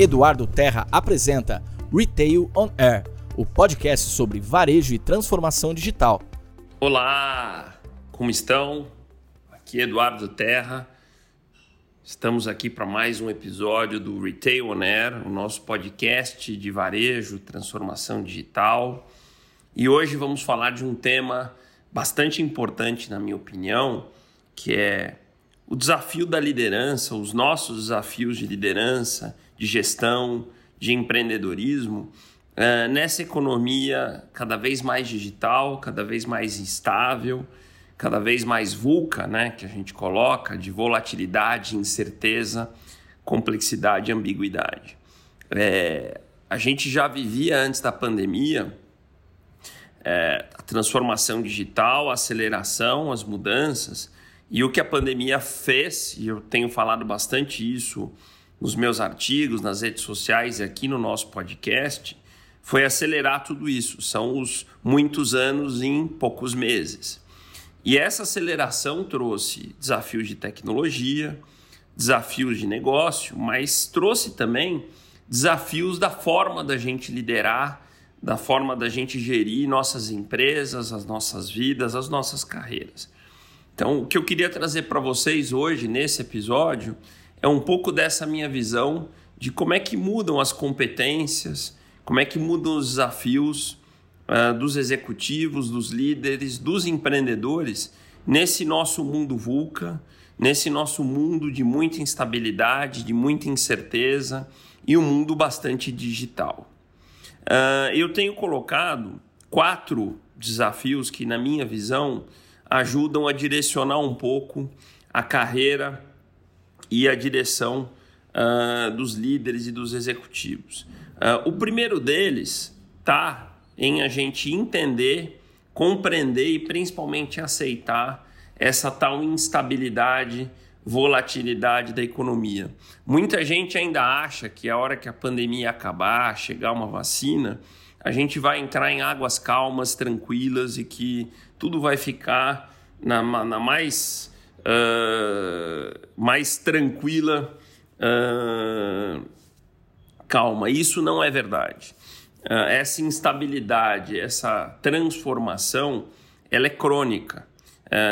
Eduardo Terra apresenta Retail on Air, o podcast sobre varejo e transformação digital. Olá, como estão? Aqui é Eduardo Terra. Estamos aqui para mais um episódio do Retail on Air, o nosso podcast de varejo, transformação digital. E hoje vamos falar de um tema bastante importante, na minha opinião, que é o desafio da liderança, os nossos desafios de liderança, de gestão, de empreendedorismo, uh, nessa economia cada vez mais digital, cada vez mais instável, cada vez mais vulca, né, que a gente coloca, de volatilidade, incerteza, complexidade ambiguidade. É, a gente já vivia antes da pandemia é, a transformação digital, a aceleração, as mudanças, e o que a pandemia fez, e eu tenho falado bastante isso nos meus artigos, nas redes sociais e aqui no nosso podcast, foi acelerar tudo isso. São os muitos anos em poucos meses. E essa aceleração trouxe desafios de tecnologia, desafios de negócio, mas trouxe também desafios da forma da gente liderar, da forma da gente gerir nossas empresas, as nossas vidas, as nossas carreiras. Então, o que eu queria trazer para vocês hoje nesse episódio é um pouco dessa minha visão de como é que mudam as competências, como é que mudam os desafios uh, dos executivos, dos líderes, dos empreendedores nesse nosso mundo VUCA, nesse nosso mundo de muita instabilidade, de muita incerteza e um mundo bastante digital. Uh, eu tenho colocado quatro desafios que, na minha visão, ajudam a direcionar um pouco a carreira e a direção uh, dos líderes e dos executivos. Uh, o primeiro deles está em a gente entender, compreender e principalmente aceitar essa tal instabilidade, volatilidade da economia. Muita gente ainda acha que a hora que a pandemia acabar, chegar uma vacina, a gente vai entrar em águas calmas, tranquilas e que tudo vai ficar na, na mais, uh, mais tranquila uh, calma. Isso não é verdade. Uh, essa instabilidade, essa transformação, ela é crônica.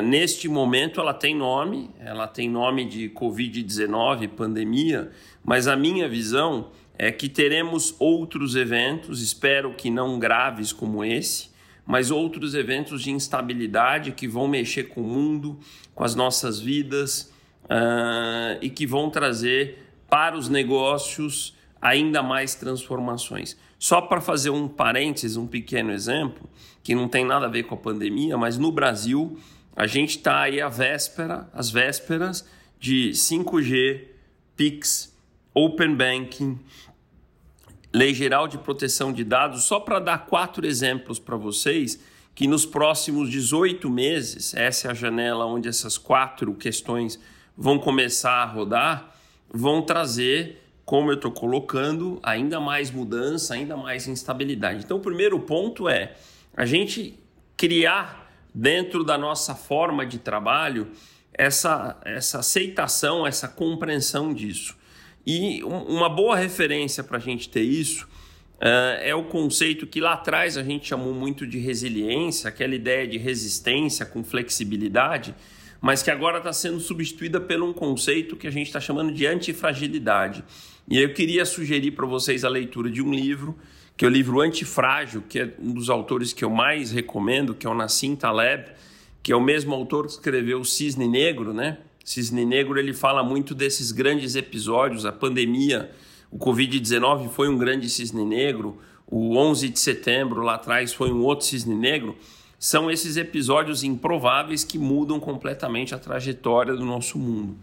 Neste momento ela tem nome, ela tem nome de Covid-19, pandemia, mas a minha visão é que teremos outros eventos, espero que não graves como esse, mas outros eventos de instabilidade que vão mexer com o mundo, com as nossas vidas uh, e que vão trazer para os negócios ainda mais transformações. Só para fazer um parênteses, um pequeno exemplo, que não tem nada a ver com a pandemia, mas no Brasil a gente está aí à véspera, às vésperas de 5G, Pix, Open Banking, Lei Geral de Proteção de Dados, só para dar quatro exemplos para vocês, que nos próximos 18 meses, essa é a janela onde essas quatro questões vão começar a rodar, vão trazer, como eu estou colocando, ainda mais mudança, ainda mais instabilidade. Então, o primeiro ponto é a gente criar dentro da nossa forma de trabalho essa, essa aceitação, essa compreensão disso. E uma boa referência para a gente ter isso uh, é o conceito que lá atrás a gente chamou muito de resiliência, aquela ideia de resistência com flexibilidade, mas que agora está sendo substituída por um conceito que a gente está chamando de antifragilidade. E eu queria sugerir para vocês a leitura de um livro, que é o livro Antifrágil, que é um dos autores que eu mais recomendo, que é o Nassim Taleb, que é o mesmo autor que escreveu o Cisne Negro, né? Cisne Negro ele fala muito desses grandes episódios, a pandemia, o Covid-19 foi um grande cisne negro, o 11 de setembro lá atrás foi um outro cisne negro. São esses episódios improváveis que mudam completamente a trajetória do nosso mundo.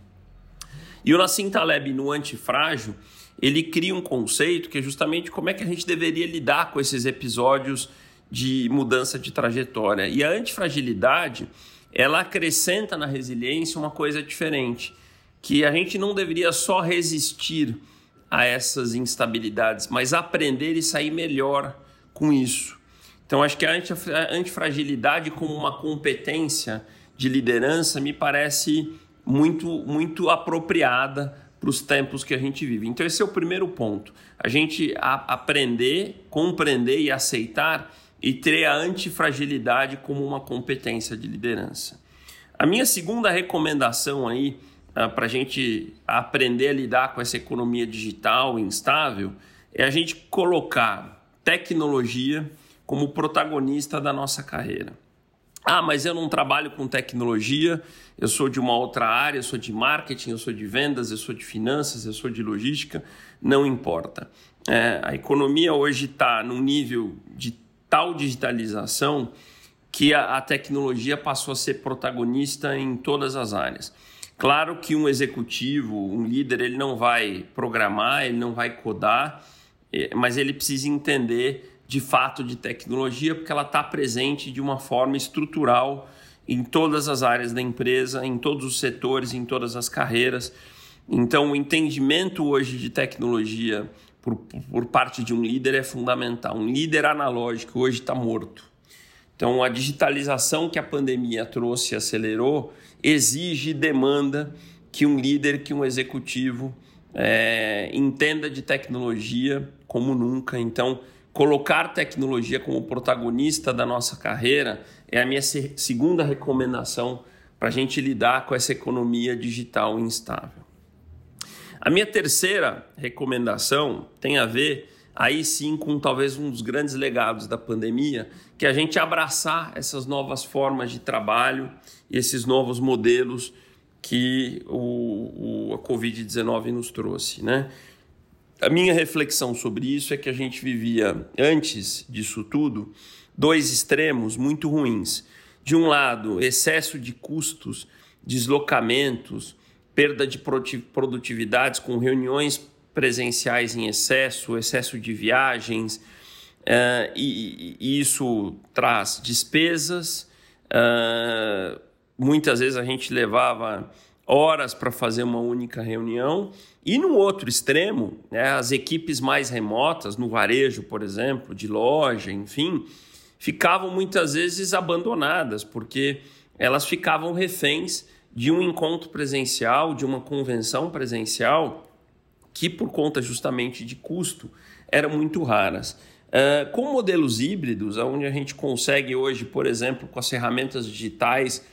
E o Nassim Taleb, no Antifrágil, ele cria um conceito que é justamente como é que a gente deveria lidar com esses episódios de mudança de trajetória. E a antifragilidade ela acrescenta na resiliência uma coisa diferente, que a gente não deveria só resistir a essas instabilidades, mas aprender e sair melhor com isso. Então, acho que a antifragilidade como uma competência de liderança me parece muito, muito apropriada para os tempos que a gente vive. Então, esse é o primeiro ponto. A gente a, aprender, compreender e aceitar e ter a antifragilidade como uma competência de liderança. A minha segunda recomendação aí uh, para a gente aprender a lidar com essa economia digital instável é a gente colocar tecnologia como protagonista da nossa carreira. Ah, mas eu não trabalho com tecnologia, eu sou de uma outra área, eu sou de marketing, eu sou de vendas, eu sou de finanças, eu sou de logística, não importa. É, a economia hoje está num nível de tal digitalização que a, a tecnologia passou a ser protagonista em todas as áreas. Claro que um executivo, um líder, ele não vai programar, ele não vai codar, é, mas ele precisa entender de fato de tecnologia, porque ela está presente de uma forma estrutural em todas as áreas da empresa, em todos os setores, em todas as carreiras. Então, o entendimento hoje de tecnologia por, por parte de um líder é fundamental. Um líder analógico hoje está morto. Então, a digitalização que a pandemia trouxe e acelerou exige e demanda que um líder, que um executivo é, entenda de tecnologia como nunca. Então, colocar tecnologia como protagonista da nossa carreira é a minha segunda recomendação para a gente lidar com essa economia digital instável. A minha terceira recomendação tem a ver aí sim com talvez um dos grandes legados da pandemia, que é a gente abraçar essas novas formas de trabalho e esses novos modelos que o, o a Covid-19 nos trouxe, né? A minha reflexão sobre isso é que a gente vivia, antes disso tudo, dois extremos muito ruins. De um lado, excesso de custos, deslocamentos, perda de produtividades com reuniões presenciais em excesso, excesso de viagens, uh, e, e, isso traz despesas. Uh, muitas vezes a gente levava horas para fazer uma única reunião. E no outro extremo, né, as equipes mais remotas, no varejo, por exemplo, de loja, enfim, ficavam muitas vezes abandonadas, porque elas ficavam reféns de um encontro presencial, de uma convenção presencial, que por conta justamente de custo eram muito raras. Uh, com modelos híbridos, onde a gente consegue hoje, por exemplo, com as ferramentas digitais,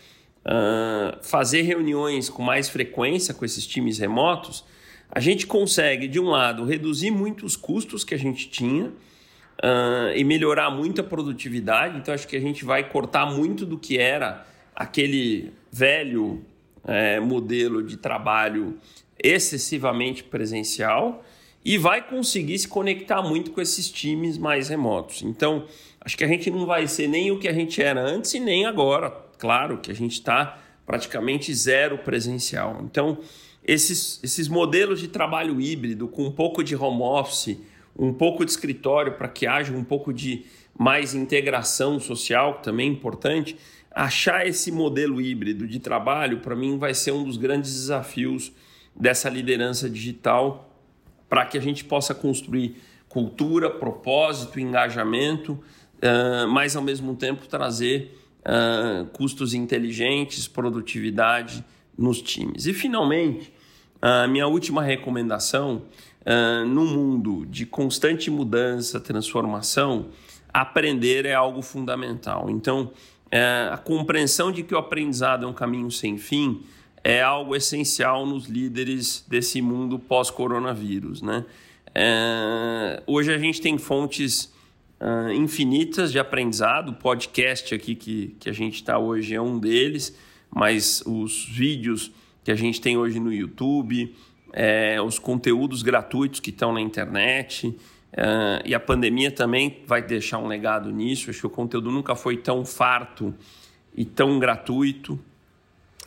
uh, fazer reuniões com mais frequência com esses times remotos, a gente consegue, de um lado, reduzir muito os custos que a gente tinha uh, e melhorar muito a produtividade. Então, acho que a gente vai cortar muito do que era aquele velho é, modelo de trabalho excessivamente presencial e vai conseguir se conectar muito com esses times mais remotos. Então, acho que a gente não vai ser nem o que a gente era antes e nem agora claro que a gente está praticamente zero presencial. Então, esses, esses modelos de trabalho híbrido, com um pouco de home office, um pouco de escritório, para que haja um pouco de mais integração social, que também é importante, achar esse modelo híbrido de trabalho, para mim, vai ser um dos grandes desafios dessa liderança digital para que a gente possa construir cultura, propósito, engajamento, uh, mas ao mesmo tempo trazer uh, custos inteligentes, produtividade nos times. E, finalmente, a minha última recomendação, uh, no mundo de constante mudança, transformação, aprender é algo fundamental. Então, uh, a compreensão de que o aprendizado é um caminho sem fim é algo essencial nos líderes desse mundo pós-coronavírus. Né? Uh, hoje a gente tem fontes uh, infinitas de aprendizado. O podcast aqui que, que a gente está hoje é um deles, mas os vídeos que a gente tem hoje no YouTube, é, os conteúdos gratuitos que estão na internet. Uh, e a pandemia também vai deixar um legado nisso. Acho que o conteúdo nunca foi tão farto e tão gratuito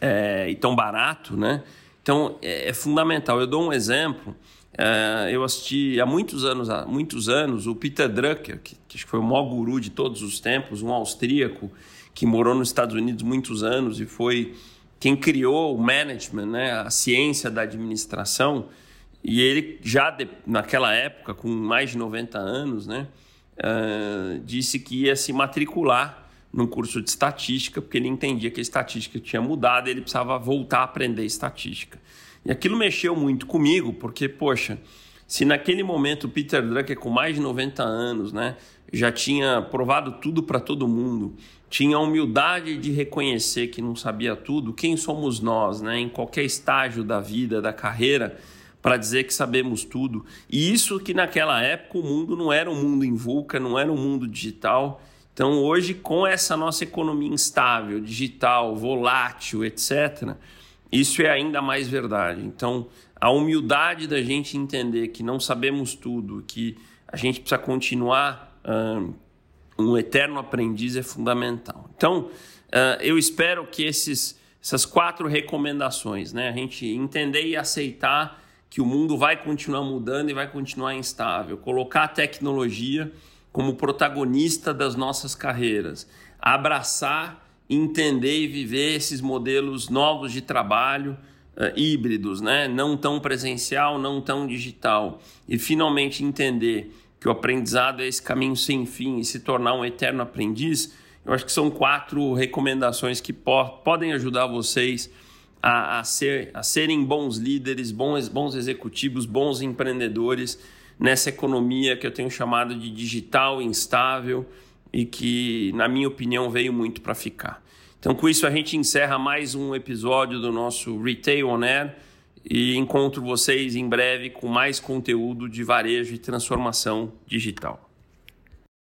é, e tão barato, né? Então é, é fundamental. Eu dou um exemplo. Uh, eu assisti há muitos anos, há muitos anos, o Peter Drucker, que, que foi o maior guru de todos os tempos, um austríaco que morou nos Estados Unidos muitos anos e foi quem criou o management, né, a ciência da administração. E ele já de, naquela época, com mais de 90 anos, né, uh, disse que ia se matricular num curso de estatística, porque ele entendia que a estatística tinha mudado e ele precisava voltar a aprender estatística. E aquilo mexeu muito comigo, porque, poxa, se naquele momento o Peter Drucker, com mais de 90 anos, né, já tinha provado tudo para todo mundo, tinha a humildade de reconhecer que não sabia tudo, quem somos nós, né, em qualquer estágio da vida, da carreira, para dizer que sabemos tudo? E isso que naquela época o mundo não era um mundo em vulca, não era um mundo digital. Então, hoje, com essa nossa economia instável, digital, volátil, etc., isso é ainda mais verdade. Então, a humildade da gente entender que não sabemos tudo, que a gente precisa continuar um, um eterno aprendiz é fundamental. Então, uh, eu espero que esses, essas quatro recomendações, né, a gente entender e aceitar que o mundo vai continuar mudando e vai continuar instável, colocar a tecnologia como protagonista das nossas carreiras, abraçar entender e viver esses modelos novos de trabalho uh, híbridos, né? não tão presencial, não tão digital, e finalmente entender que o aprendizado é esse caminho sem fim e se tornar um eterno aprendiz, eu acho que são quatro recomendações que po podem ajudar vocês a, a, ser, a serem bons líderes, bons, bons executivos, bons empreendedores nessa economia que eu tenho chamado de digital instável e que, na minha opinião, veio muito para ficar. Então, com isso, a gente encerra mais um episódio do nosso Retail On Air e encontro vocês em breve com mais conteúdo de varejo e transformação digital.